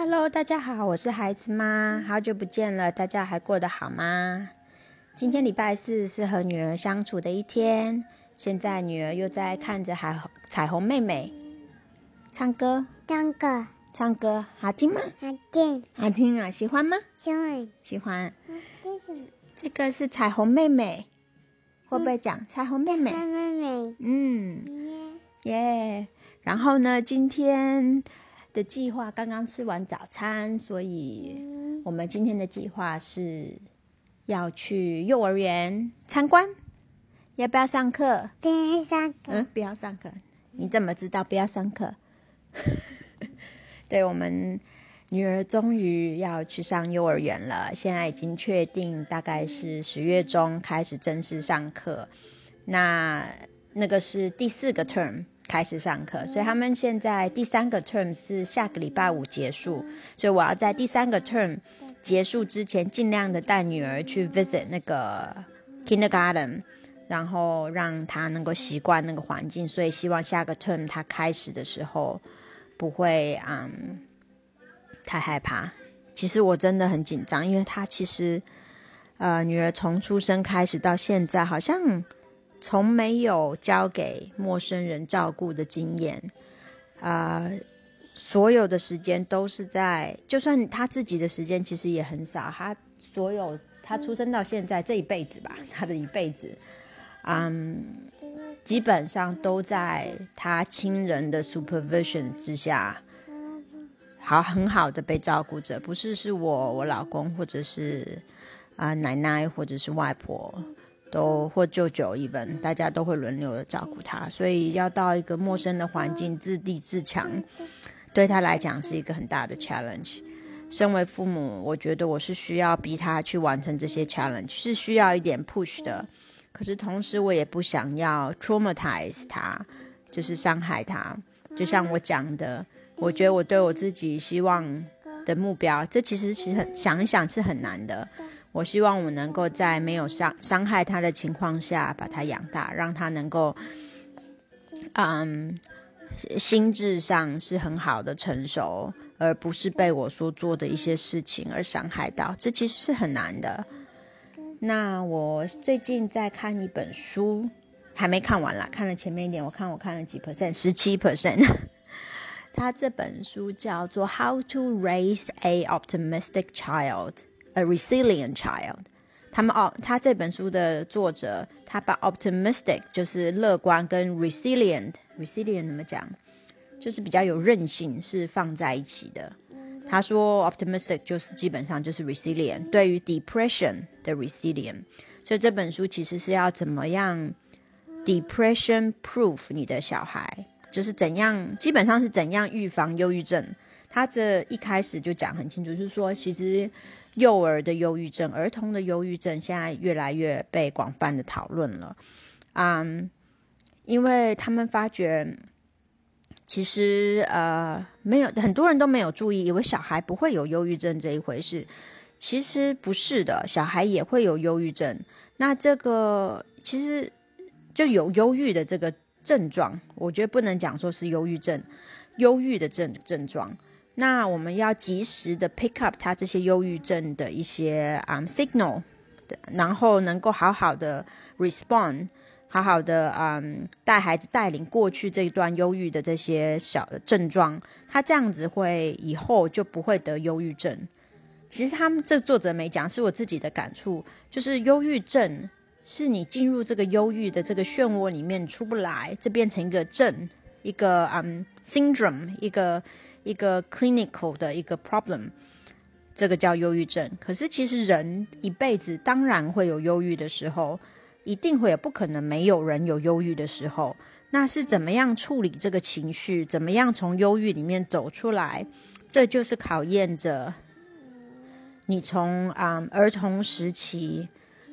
Hello，大家好，我是孩子妈，好久不见了，大家还过得好吗？今天礼拜四是和女儿相处的一天，现在女儿又在看着海彩虹妹妹唱歌，唱歌唱歌好听吗？好听，好听啊，喜欢吗？喜欢。喜欢。这个是彩虹妹妹，会不会讲彩虹妹妹？妹妹。嗯，耶。然后呢，今天的计划刚刚吃完早餐，所以我们今天的计划是要去幼儿园参观。要不要上课？不要上课。嗯，不要上课。你怎么知道不要上课？对我们女儿终于要去上幼儿园了，现在已经确定，大概是十月中开始正式上课。那那个是第四个 term 开始上课，所以他们现在第三个 term 是下个礼拜五结束，所以我要在第三个 term 结束之前，尽量的带女儿去 visit 那个 kindergarten。然后让她能够习惯那个环境，所以希望下个 term 她开始的时候不会嗯太害怕。其实我真的很紧张，因为她其实呃女儿从出生开始到现在，好像从没有交给陌生人照顾的经验，啊，所有的时间都是在，就算他自己的时间其实也很少，他所有他出生到现在这一辈子吧，他的一辈子。嗯，基本上都在他亲人的 supervision 之下，好很好的被照顾着。不是是我我老公，或者是啊奶奶，或者是外婆，都或舅舅一般，大家都会轮流的照顾他。所以要到一个陌生的环境自立自强，对他来讲是一个很大的 challenge。身为父母，我觉得我是需要逼他去完成这些 challenge，是需要一点 push 的。可是同时，我也不想要 traumatize 他，就是伤害他。就像我讲的，我觉得我对我自己希望的目标，这其实其实很想一想是很难的。我希望我能够在没有伤伤害他的情况下把他养大，让他能够，嗯，心智上是很好的成熟，而不是被我所做的一些事情而伤害到。这其实是很难的。那我最近在看一本书，还没看完啦，看了前面一点。我看我看了几 percent，十七 percent。他这本书叫做《How to Raise a Optimistic Child, a Resilient Child》。他们哦，他这本书的作者，他把 optimistic 就是乐观跟 resilient，resilient 怎么讲？就是比较有韧性，是放在一起的。他说，optimistic 就是基本上就是 resilient，对于 depression 的 resilient。所以这本书其实是要怎么样 depression proof 你的小孩，就是怎样，基本上是怎样预防忧郁症。他这一开始就讲很清楚，就是说，其实幼儿的忧郁症、儿童的忧郁症现在越来越被广泛的讨论了。嗯，因为他们发觉。其实，呃，没有很多人都没有注意，以为小孩不会有忧郁症这一回事。其实不是的，小孩也会有忧郁症。那这个其实就有忧郁的这个症状，我觉得不能讲说是忧郁症，忧郁的症症状。那我们要及时的 pick up 他这些忧郁症的一些啊 signal，然后能够好好的 respond。好好的，嗯，带孩子带领过去这一段忧郁的这些小的症状，他这样子会以后就不会得忧郁症。其实他们这作者没讲，是我自己的感触，就是忧郁症是你进入这个忧郁的这个漩涡里面出不来，这变成一个症，一个嗯 syndrome，一个一个 clinical 的一个 problem，这个叫忧郁症。可是其实人一辈子当然会有忧郁的时候。一定会有，不可能没有人有忧郁的时候。那是怎么样处理这个情绪？怎么样从忧郁里面走出来？这就是考验着你从啊儿童时期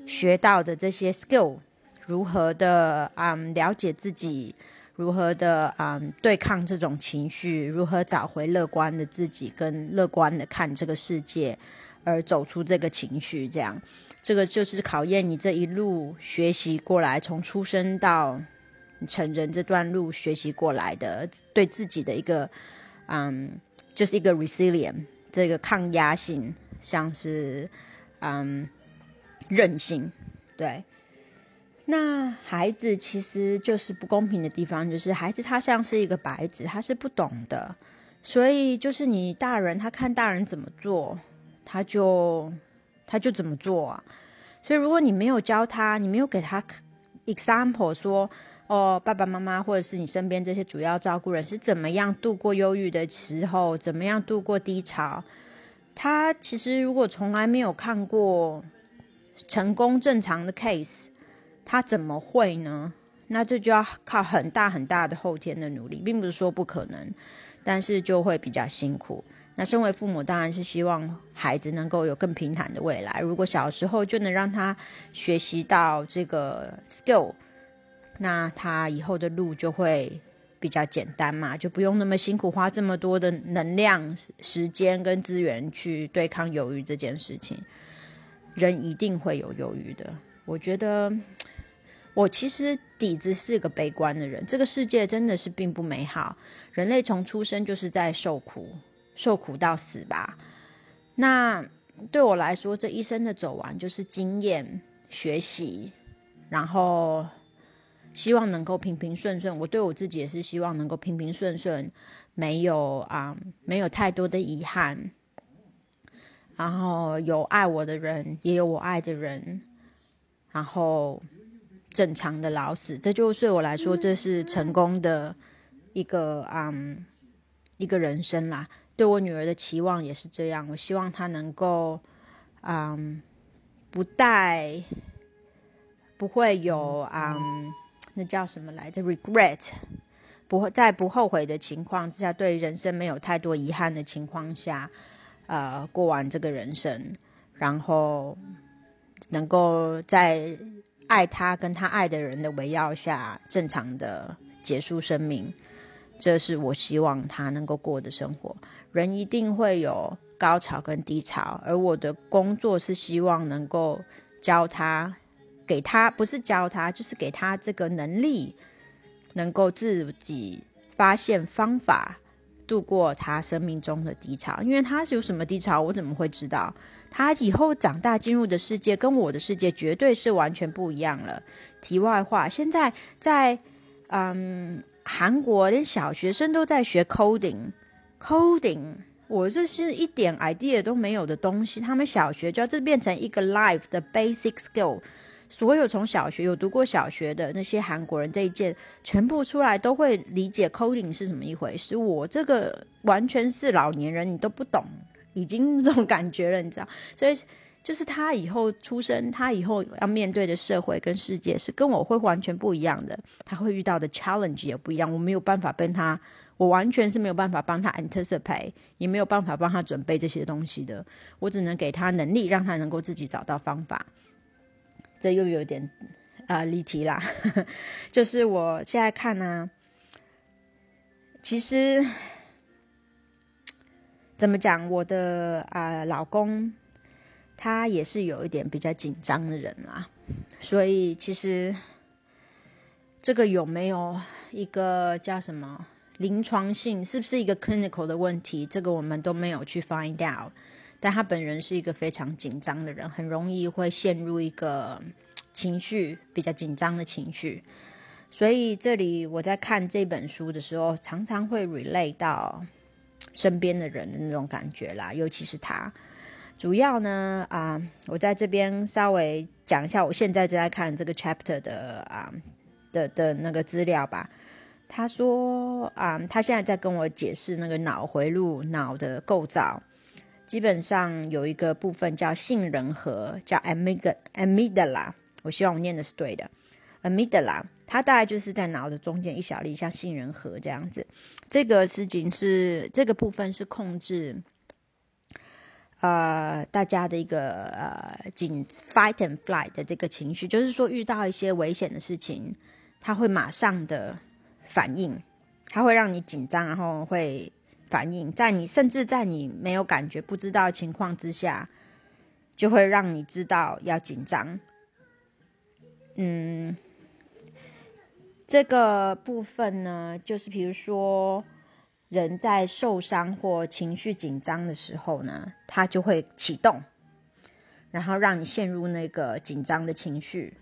学到的这些 skill，如何的啊了解自己，如何的啊对抗这种情绪，如何找回乐观的自己，跟乐观的看这个世界，而走出这个情绪，这样。这个就是考验你这一路学习过来，从出生到成人这段路学习过来的，对自己的一个，嗯，就是一个 resilient，这个抗压性，像是嗯韧性，对。那孩子其实就是不公平的地方，就是孩子他像是一个白纸，他是不懂的，所以就是你大人他看大人怎么做，他就他就怎么做啊。所以如果你没有教他，你没有给他 example 说，哦，爸爸妈妈或者是你身边这些主要照顾人是怎么样度过忧郁的时候，怎么样度过低潮，他其实如果从来没有看过成功正常的 case。他怎么会呢？那这就要靠很大很大的后天的努力，并不是说不可能，但是就会比较辛苦。那身为父母，当然是希望孩子能够有更平坦的未来。如果小时候就能让他学习到这个 skill，那他以后的路就会比较简单嘛，就不用那么辛苦，花这么多的能量、时间跟资源去对抗犹豫这件事情。人一定会有犹豫的，我觉得。我其实底子是个悲观的人，这个世界真的是并不美好，人类从出生就是在受苦，受苦到死吧。那对我来说，这一生的走完就是经验、学习，然后希望能够平平顺顺。我对我自己也是希望能够平平顺顺，没有啊，没有太多的遗憾，然后有爱我的人，也有我爱的人，然后。正常的老死，这就对我来说，这是成功的一个嗯一个人生啦。对我女儿的期望也是这样，我希望她能够嗯不带不会有嗯那叫什么来着 regret，不会在不后悔的情况之下，对人生没有太多遗憾的情况下，呃过完这个人生，然后能够在。爱他跟他爱的人的围绕下，正常的结束生命，这是我希望他能够过的生活。人一定会有高潮跟低潮，而我的工作是希望能够教他，给他不是教他，就是给他这个能力，能够自己发现方法，度过他生命中的低潮。因为他是有什么低潮，我怎么会知道？他以后长大进入的世界跟我的世界绝对是完全不一样了。题外话，现在在嗯韩国，连小学生都在学 coding，coding，我这是一点 idea 都没有的东西。他们小学就要这变成一个 life 的 basic skill。所有从小学有读过小学的那些韩国人这一届，全部出来都会理解 coding 是什么一回事。我这个完全是老年人，你都不懂。已经这种感觉了，你知道，所以就是他以后出生，他以后要面对的社会跟世界是跟我会完全不一样的，他会遇到的 challenge 也不一样，我没有办法跟他，我完全是没有办法帮他 anticipate，也没有办法帮他准备这些东西的，我只能给他能力，让他能够自己找到方法。这又有点啊离题啦，就是我现在看呢，其实。怎么讲？我的啊老公，他也是有一点比较紧张的人啦，所以其实这个有没有一个叫什么临床性，是不是一个 clinical 的问题？这个我们都没有去 find out。但他本人是一个非常紧张的人，很容易会陷入一个情绪比较紧张的情绪，所以这里我在看这本书的时候，常常会 relate 到。身边的人的那种感觉啦，尤其是他。主要呢，啊，我在这边稍微讲一下，我现在正在看这个 chapter 的啊的的那个资料吧。他说啊，他现在在跟我解释那个脑回路脑的构造，基本上有一个部分叫杏仁核，叫 amygdala。我希望我念的是对的，amygdala。它大概就是在脑的中间一小粒，像杏仁核这样子。这个事情是这个部分是控制，呃，大家的一个呃紧 fight and flight 的这个情绪，就是说遇到一些危险的事情，它会马上的反应，它会让你紧张，然后会反应，在你甚至在你没有感觉、不知道情况之下，就会让你知道要紧张。嗯。这个部分呢，就是比如说，人在受伤或情绪紧张的时候呢，它就会启动，然后让你陷入那个紧张的情绪，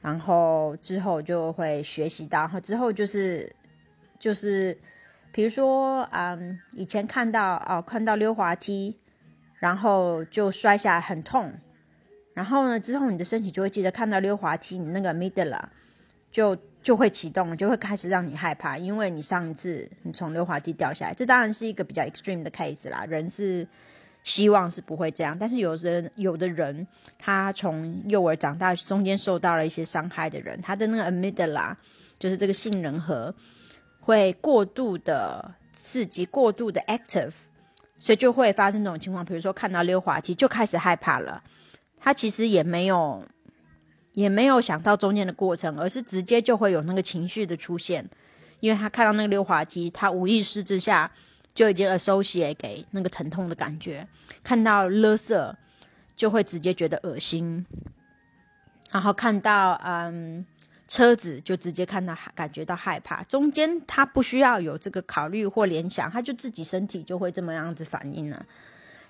然后之后就会学习到，然后之后就是就是，比如说，嗯，以前看到哦，看到溜滑梯，然后就摔下来很痛，然后呢，之后你的身体就会记得看到溜滑梯，你那个 amygdala 就就会启动，就会开始让你害怕，因为你上一次你从溜滑梯掉下来，这当然是一个比较 extreme 的 case 啦。人是希望是不会这样，但是有人有的人，他从幼儿长大中间受到了一些伤害的人，他的那个 amygdala 就是这个杏仁核会过度的刺激，过度的 active，所以就会发生这种情况。比如说看到溜滑梯就开始害怕了，他其实也没有。也没有想到中间的过程，而是直接就会有那个情绪的出现，因为他看到那个溜滑梯，他无意识之下就已经 associate 给那个疼痛的感觉，看到垃圾就会直接觉得恶心，然后看到嗯车子就直接看到感觉到害怕，中间他不需要有这个考虑或联想，他就自己身体就会这么样子反应了，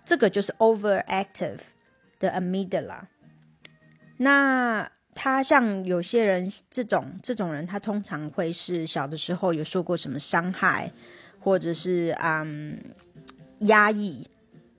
这个就是 overactive 的 amygdala。那他像有些人这种这种人，他通常会是小的时候有受过什么伤害，或者是嗯压抑，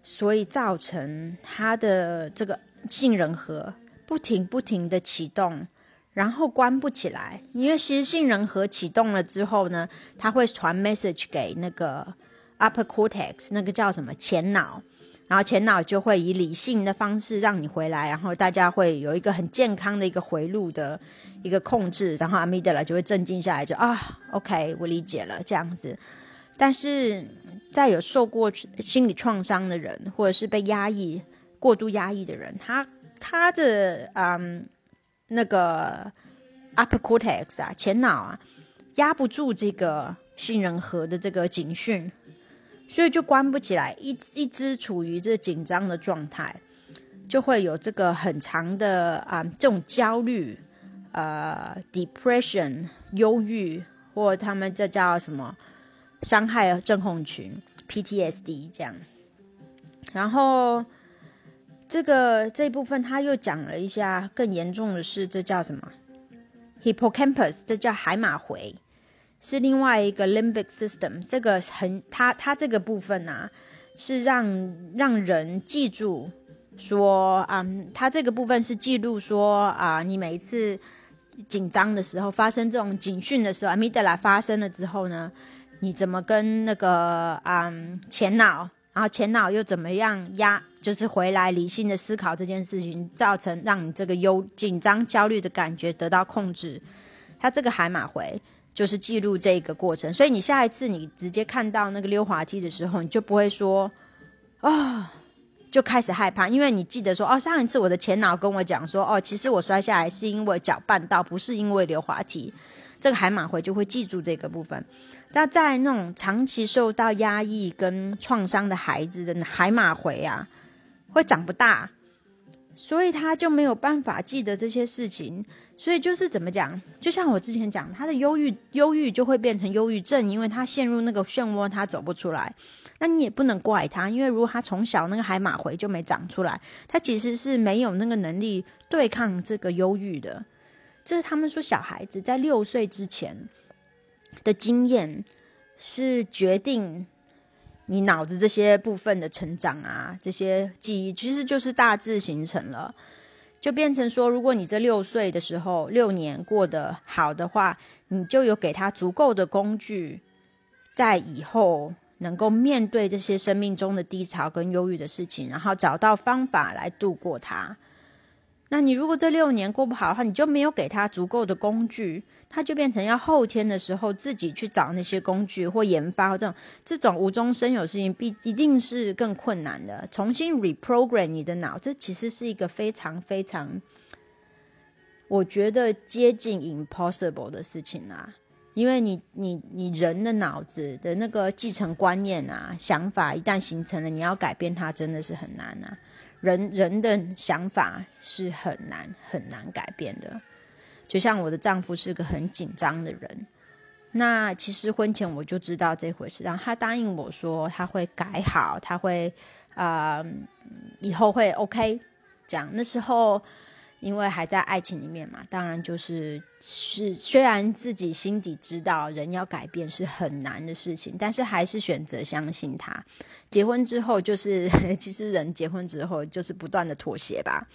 所以造成他的这个杏仁核不停不停的启动，然后关不起来。因为其实杏仁核启动了之后呢，它会传 message 给那个 upper cortex，那个叫什么前脑。然后前脑就会以理性的方式让你回来，然后大家会有一个很健康的一个回路的一个控制，然后阿米德拉就会镇静下来，就啊，OK，我理解了这样子。但是在有受过心理创伤的人，或者是被压抑、过度压抑的人，他他的嗯那个 upper cortex 啊，前脑啊，压不住这个杏仁核的这个警讯。所以就关不起来，一一直处于这紧张的状态，就会有这个很长的啊这种焦虑，呃，depression 忧郁，或他们这叫什么伤害症候群 PTSD 这样。然后这个这一部分他又讲了一下更严重的是，这叫什么 hippocampus，这叫海马回。是另外一个 limbic system，这个很它它这个部分啊，是让让人记住说啊，它这个部分是记录说啊，你每一次紧张的时候，发生这种警讯的时候，amygdala 发生了之后呢，你怎么跟那个啊前脑，然后前脑又怎么样压，就是回来理性的思考这件事情，造成让你这个忧紧张焦虑的感觉得到控制，它这个海马回。就是记录这个过程，所以你下一次你直接看到那个溜滑梯的时候，你就不会说，哦，就开始害怕，因为你记得说，哦，上一次我的前脑跟我讲说，哦，其实我摔下来是因为脚绊到，不是因为溜滑梯。这个海马回就会记住这个部分。那在那种长期受到压抑跟创伤的孩子的海马回啊，会长不大，所以他就没有办法记得这些事情。所以就是怎么讲，就像我之前讲，他的忧郁，忧郁就会变成忧郁症，因为他陷入那个漩涡，他走不出来。那你也不能怪他，因为如果他从小那个海马回就没长出来，他其实是没有那个能力对抗这个忧郁的。这是他们说小孩子在六岁之前的经验是决定你脑子这些部分的成长啊，这些记忆其实就是大致形成了。就变成说，如果你这六岁的时候六年过得好的话，你就有给他足够的工具，在以后能够面对这些生命中的低潮跟忧郁的事情，然后找到方法来度过它。那你如果这六年过不好的话，你就没有给他足够的工具，他就变成要后天的时候自己去找那些工具或研发这种这种无中生有事情，必一定是更困难的。重新 reprogram 你的脑，这其实是一个非常非常，我觉得接近 impossible 的事情啊。因为你你你人的脑子的那个继承观念啊、想法一旦形成了，你要改变它真的是很难啊。人人的想法是很难很难改变的，就像我的丈夫是个很紧张的人，那其实婚前我就知道这回事，然后他答应我说他会改好，他会啊、以后会 OK。这样那时候因为还在爱情里面嘛，当然就是是虽然自己心底知道人要改变是很难的事情，但是还是选择相信他。结婚之后就是 其实人结婚之后就是不断的妥协吧。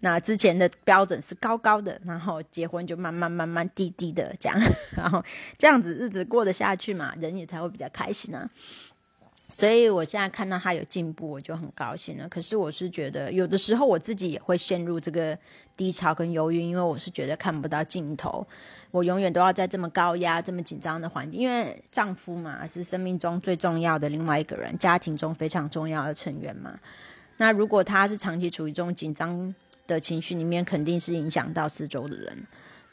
那之前的标准是高高的，然后结婚就慢慢慢慢低低的这样，然后这样子日子过得下去嘛，人也才会比较开心啊。所以我现在看到他有进步，我就很高兴了。可是我是觉得，有的时候我自己也会陷入这个低潮跟忧郁，因为我是觉得看不到尽头。我永远都要在这么高压、这么紧张的环境，因为丈夫嘛是生命中最重要的另外一个人，家庭中非常重要的成员嘛。那如果他是长期处于这种紧张的情绪里面，肯定是影响到四周的人。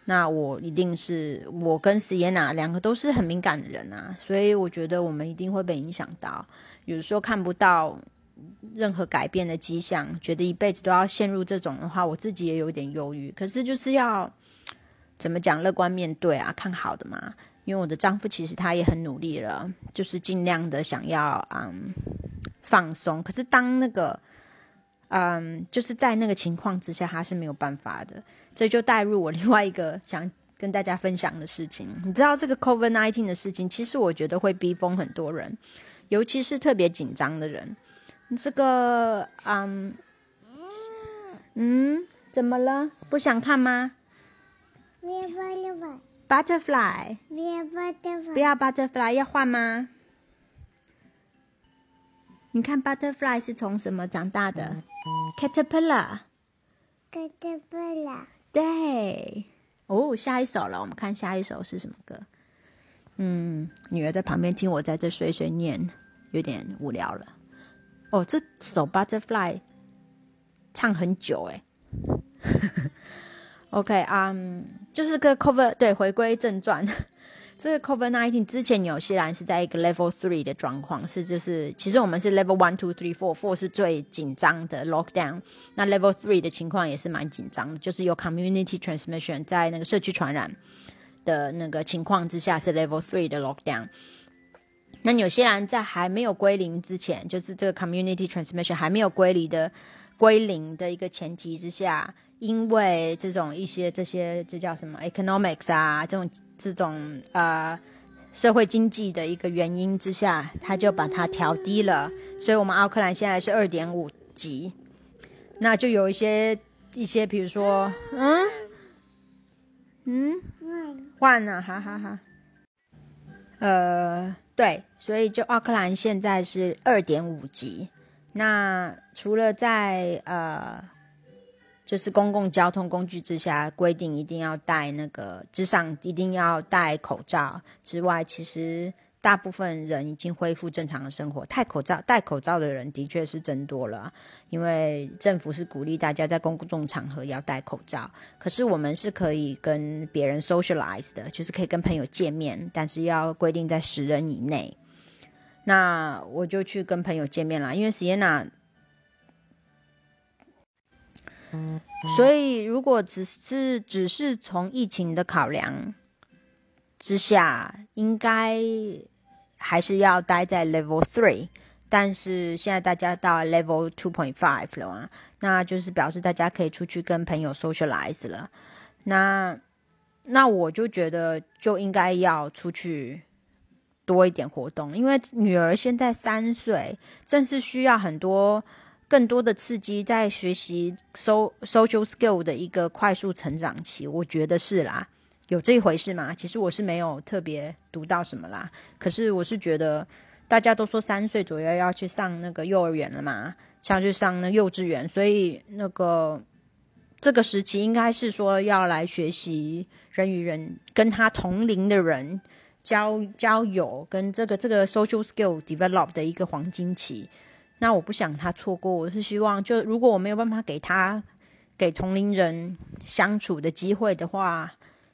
那我一定是我跟 Sienna 两个都是很敏感的人啊，所以我觉得我们一定会被影响到。有时候看不到任何改变的迹象，觉得一辈子都要陷入这种的话，我自己也有点忧郁。可是就是要怎么讲，乐观面对啊，看好的嘛。因为我的丈夫其实他也很努力了，就是尽量的想要嗯放松。可是当那个嗯就是在那个情况之下，他是没有办法的。这就带入我另外一个想跟大家分享的事情。你知道这个 COVID nineteen 的事情，其实我觉得会逼疯很多人，尤其是特别紧张的人。这个，嗯，嗯，怎么了？不想看吗，？Butterfly，不要 Butterfly，要换吗？你看 Butterfly 是从什么长大的？Caterpillar。给的不了，对，哦，下一首了，我们看下一首是什么歌？嗯，女儿在旁边听我在这碎碎念，有点无聊了。哦，这首 Butterfly 唱很久诶。OK，嗯、就是个 cover，对，回归正传。这个 COVID nineteen 之前纽西兰是在一个 level three 的状况，是就是其实我们是 level one two three four four 是最紧张的 lockdown，那 level three 的情况也是蛮紧张的，就是有 community transmission 在那个社区传染的那个情况之下是 level three 的 lockdown。那纽西兰在还没有归零之前，就是这个 community transmission 还没有归零的归零的一个前提之下，因为这种一些这些这叫什么 economics 啊，这种这种呃社会经济的一个原因之下，他就把它调低了，所以我们奥克兰现在是二点五级，那就有一些一些，比如说，嗯嗯，嗯，换了，哈哈哈。呃，对，所以就奥克兰现在是二点五级。那除了在呃，就是公共交通工具之下规定一定要戴那个之上一定要戴口罩之外，其实大部分人已经恢复正常的生活。戴口罩戴口罩的人的确是增多了，因为政府是鼓励大家在公众场合要戴口罩。可是我们是可以跟别人 socialize 的，就是可以跟朋友见面，但是要规定在十人以内。那我就去跟朋友见面啦，因为 Sienna，所以如果只是只是从疫情的考量之下，应该还是要待在 Level Three。但是现在大家到 Level Two Point Five 了嘛，那就是表示大家可以出去跟朋友 socialize 了。那那我就觉得就应该要出去多一点活动，因为女儿现在三岁，正是需要很多更多的刺激，在学习 so social skill 的一个快速成长期。我觉得是啦，有这一回事吗？其实我是没有特别读到什么啦，可是我是觉得大家都说三岁左右要去上那个幼儿园了嘛，像去上那幼稚园，所以那个。这个时期应该是说要来学习人与人跟他同龄的人交交友，跟这个这个 social skill develop 的一个黄金期。那我不想他错过，我是希望就如果我没有办法给他给同龄人相处的机会的话，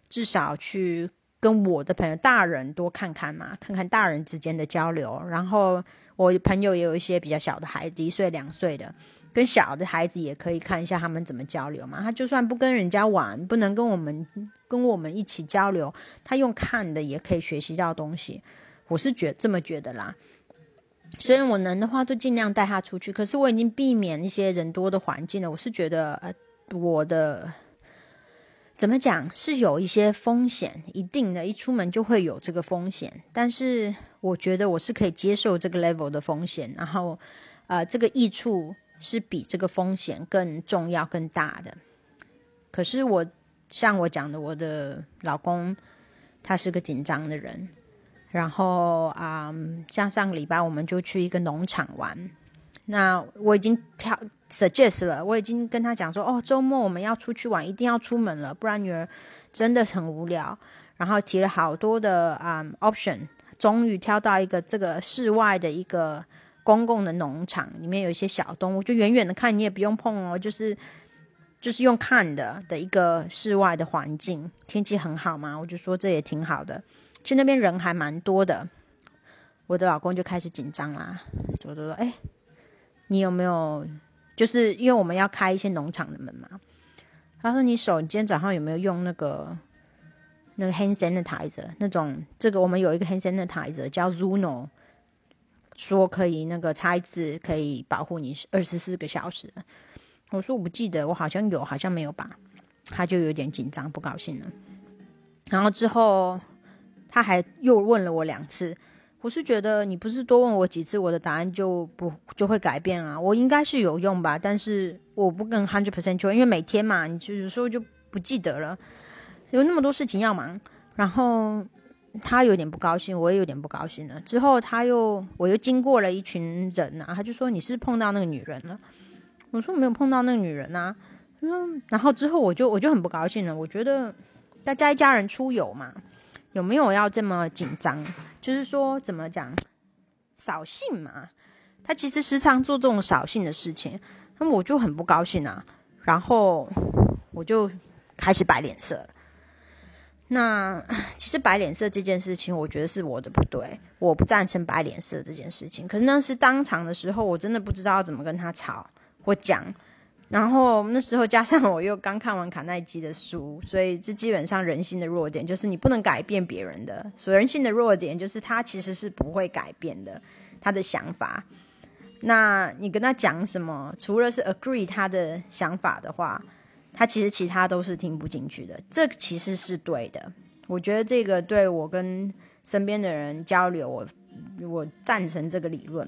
至少去跟我的朋友大人多看看嘛，看看大人之间的交流，然后。我朋友也有一些比较小的孩子，一岁两岁的，跟小的孩子也可以看一下他们怎么交流嘛。他就算不跟人家玩，不能跟我们跟我们一起交流，他用看的也可以学习到东西。我是觉这么觉得啦。虽然我能的话，都尽量带他出去。可是我已经避免一些人多的环境了。我是觉得，呃，我的怎么讲是有一些风险，一定的，一出门就会有这个风险。但是我觉得我是可以接受这个 level 的风险，然后，呃，这个益处是比这个风险更重要、更大的。可是我像我讲的，我的老公他是个紧张的人。然后啊，像上个礼拜我们就去一个农场玩，那我已经挑 suggest 了，我已经跟他讲说，哦，周末我们要出去玩，一定要出门了，不然女儿真的很无聊。然后提了好多的啊 option，终于挑到一个这个室外的一个公共的农场，里面有一些小动物，就远远的看你也不用碰哦，就是就是用看的的一个室外的环境，天气很好嘛，我就说这也挺好的。去那边人还蛮多的，我的老公就开始紧张啦，就说：“哎，你有没有？就是因为我们要开一些农场的门嘛。”他说：“你手，你今天早上有没有用那个那个 hand sanitizer 那种？这个我们有一个 hand sanitizer 叫 Zuno，说可以那个擦一次可以保护你二十四个小时。”我说：“我不记得，我好像有，好像没有吧？”他就有点紧张，不高兴了。然后之后。他还又问了我两次，我是觉得你不是多问我几次，我的答案就不就会改变啊？我应该是有用吧，但是我不跟 hundred percent 确因为每天嘛，你就有时候就不记得了，有那么多事情要忙。然后他有点不高兴，我也有点不高兴了。之后他又我又经过了一群人啊，他就说你是碰到那个女人了？我说没有碰到那个女人啊。嗯，然后之后我就我就很不高兴了，我觉得大家一家人出游嘛。有没有要这么紧张？就是说，怎么讲，扫兴嘛？他其实时常做这种扫兴的事情，那么我就很不高兴啊。然后我就开始摆脸色。那其实摆脸色这件事情，我觉得是我的不对，我不赞成摆脸色这件事情。可是那是当场的时候，我真的不知道怎么跟他吵或讲。然后那时候加上我又刚看完卡耐基的书，所以这基本上人性的弱点就是你不能改变别人的。所人性的弱点就是他其实是不会改变的，他的想法。那你跟他讲什么，除了是 agree 他的想法的话，他其实其他都是听不进去的。这其实是对的，我觉得这个对我跟身边的人交流，我我赞成这个理论。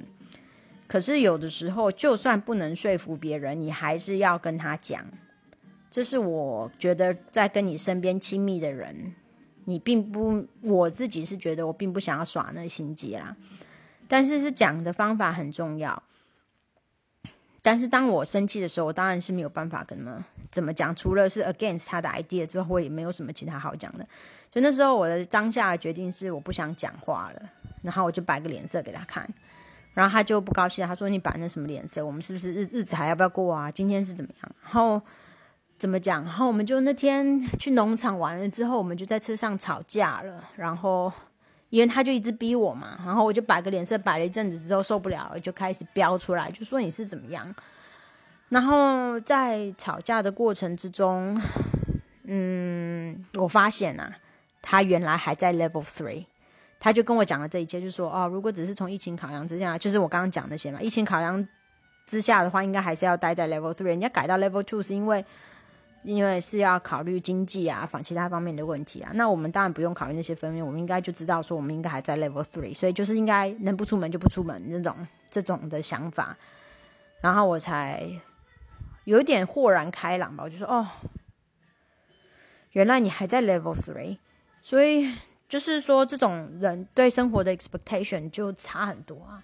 可是有的时候，就算不能说服别人，你还是要跟他讲。这是我觉得在跟你身边亲密的人，你并不，我自己是觉得我并不想要耍那心机啦。但是是讲的方法很重要。但是当我生气的时候，我当然是没有办法跟他怎么讲，除了是 against 他的 idea 之后，我也没有什么其他好讲的。所以那时候我的当下的决定是，我不想讲话了，然后我就摆个脸色给他看。然后他就不高兴，他说：“你摆那什么脸色？我们是不是日日子还要不要过啊？今天是怎么样？然后怎么讲？然后我们就那天去农场玩了之后，我们就在车上吵架了。然后因为他就一直逼我嘛，然后我就摆个脸色，摆了一阵子之后受不了了，就开始飙出来，就说你是怎么样？然后在吵架的过程之中，嗯，我发现啊，他原来还在 level three。”他就跟我讲了这一切，就说哦，如果只是从疫情考量之下，就是我刚刚讲那些嘛，疫情考量之下的话，应该还是要待在 level three。人家改到 level two 是因为，因为是要考虑经济啊，反其他方面的问题啊。那我们当然不用考虑那些方面，我们应该就知道说，我们应该还在 level three，所以就是应该能不出门就不出门那种这种的想法。然后我才有点豁然开朗吧，我就说哦，原来你还在 level three，所以。就是说，这种人对生活的 expectation 就差很多啊。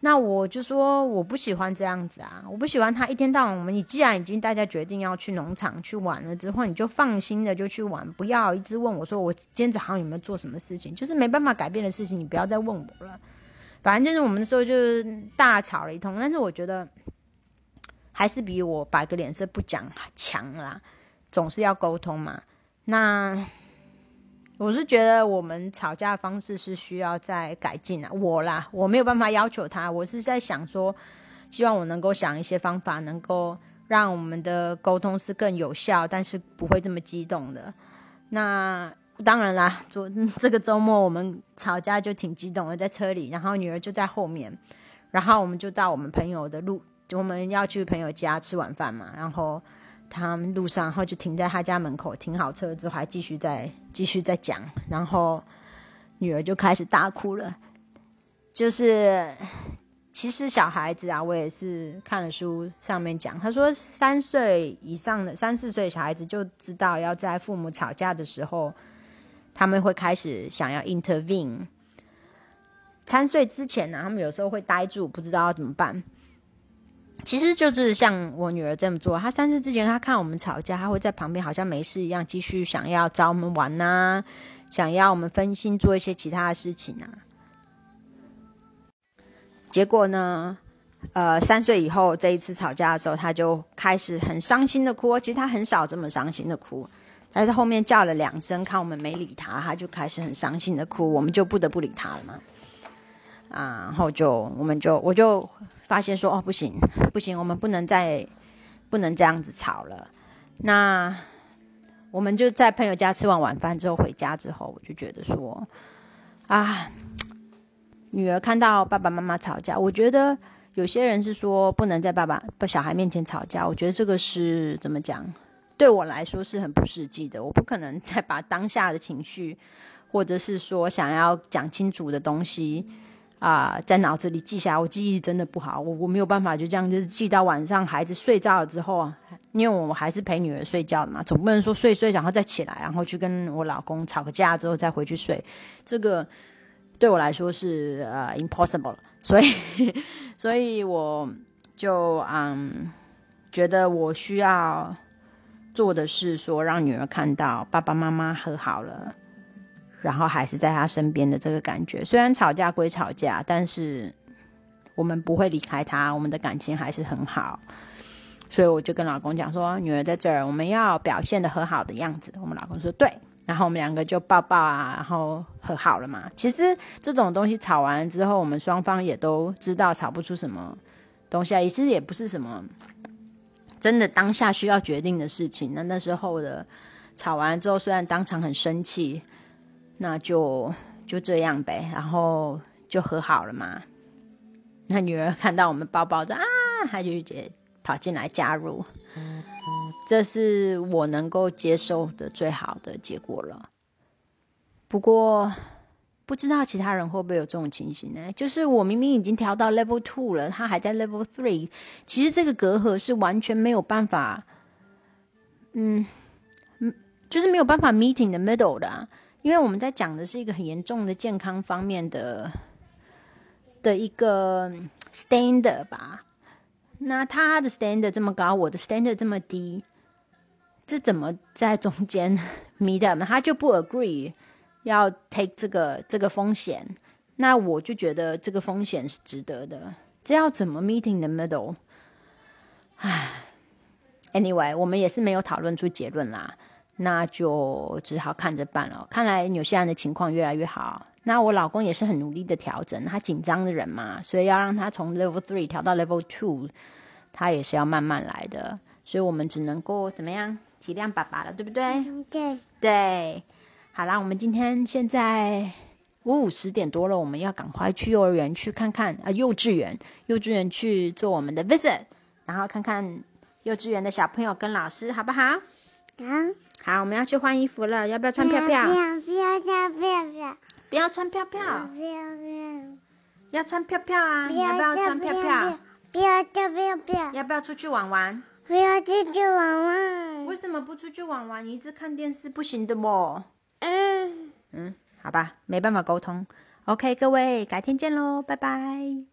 那我就说，我不喜欢这样子啊，我不喜欢他一天到晚。我们你既然已经大家决定要去农场去玩了之后，你就放心的就去玩，不要一直问我说我今天早上有没有做什么事情，就是没办法改变的事情，你不要再问我了。反正就是我们的时候就是大吵了一通，但是我觉得还是比我摆个脸色不讲强啦，总是要沟通嘛。那。我是觉得我们吵架的方式是需要再改进啊。我啦，我没有办法要求他，我是在想说，希望我能够想一些方法，能够让我们的沟通是更有效，但是不会这么激动的。那当然啦，昨这个周末我们吵架就挺激动的，在车里，然后女儿就在后面，然后我们就到我们朋友的路，我们要去朋友家吃晚饭嘛，然后。他们路上，然后就停在他家门口，停好车之后还继续在继续在讲，然后女儿就开始大哭了。就是其实小孩子啊，我也是看了书上面讲，他说三岁以上的三四岁小孩子就知道要在父母吵架的时候，他们会开始想要 intervene。三岁之前呢，他们有时候会呆住，不知道要怎么办。其实就是像我女儿这么做，她三岁之前，她看我们吵架，她会在旁边好像没事一样，继续想要找我们玩呐，想要我们分心做一些其他的事情啊。结果呢，呃，三岁以后这一次吵架的时候，她就开始很伤心的哭。其实她很少这么伤心的哭，她在后面叫了两声，看我们没理她，她就开始很伤心的哭，我们就不得不理她了嘛。啊，然后就我们就我就发现说，哦，不行不行，我们不能再不能这样子吵了。那我们就在朋友家吃完晚饭之后回家之后，我就觉得说，啊，女儿看到爸爸妈妈吵架，我觉得有些人是说不能在爸爸不小孩面前吵架，我觉得这个是怎么讲？对我来说是很不实际的，我不可能再把当下的情绪，或者是说想要讲清楚的东西。啊，在脑子里记下来，我记忆真的不好，我我没有办法就这样就是记到晚上孩子睡着了之后啊，因为我还是陪女儿睡觉的嘛，总不能说睡睡然后再起来，然后去跟我老公吵个架之后再回去睡，这个对我来说是呃 impossible，所以所以我就嗯觉得我需要做的是说让女儿看到爸爸妈妈和好了。然后还是在他身边的这个感觉，虽然吵架归吵架，但是我们不会离开他，我们的感情还是很好。所以我就跟老公讲说，女儿在这儿，我们要表现的和好的样子。我们老公说对，然后我们两个就抱抱啊，然后和好了嘛。其实这种东西吵完之后，我们双方也都知道吵不出什么东西来，其实也不是什么真的当下需要决定的事情。那那时候的吵完之后，虽然当场很生气。那就就这样呗，然后就和好了嘛。那女儿看到我们抱抱着啊，她就跑进来加入，这是我能够接受的最好的结果了。不过不知道其他人会不会有这种情形呢？就是我明明已经调到 level two 了，他还在 level three，其实这个隔阂是完全没有办法，嗯嗯，就是没有办法 meeting the middle 的。因为我们在讲的是一个很严重的健康方面的的一个 standard 吧，那他的 standard 这么高，我的 standard 这么低，这怎么在中间 meet up？他就不 agree 要 take 这个这个风险，那我就觉得这个风险是值得的，这要怎么 meeting the middle？唉，anyway，我们也是没有讨论出结论啦。那就只好看着办了。看来纽西兰的情况越来越好。那我老公也是很努力的调整，他紧张的人嘛，所以要让他从 level three 调到 level two，他也是要慢慢来的。所以我们只能够怎么样体谅爸爸了，对不对？对对。好啦，我们今天现在五五十点多了，我们要赶快去幼儿园去看看啊，幼稚园，幼稚园去做我们的 visit，然后看看幼稚园的小朋友跟老师，好不好？好。好，我们要去换衣服了，要不要穿票票？不要不要穿票票。不要穿票票。不要不要。要穿票票啊！不要不要穿票票？不要穿票票。要不要出去玩玩？不要出去玩玩。为什么不出去玩玩？你一直看电视不行的么？嗯。嗯，好吧，没办法沟通。OK，各位，改天见喽，拜拜。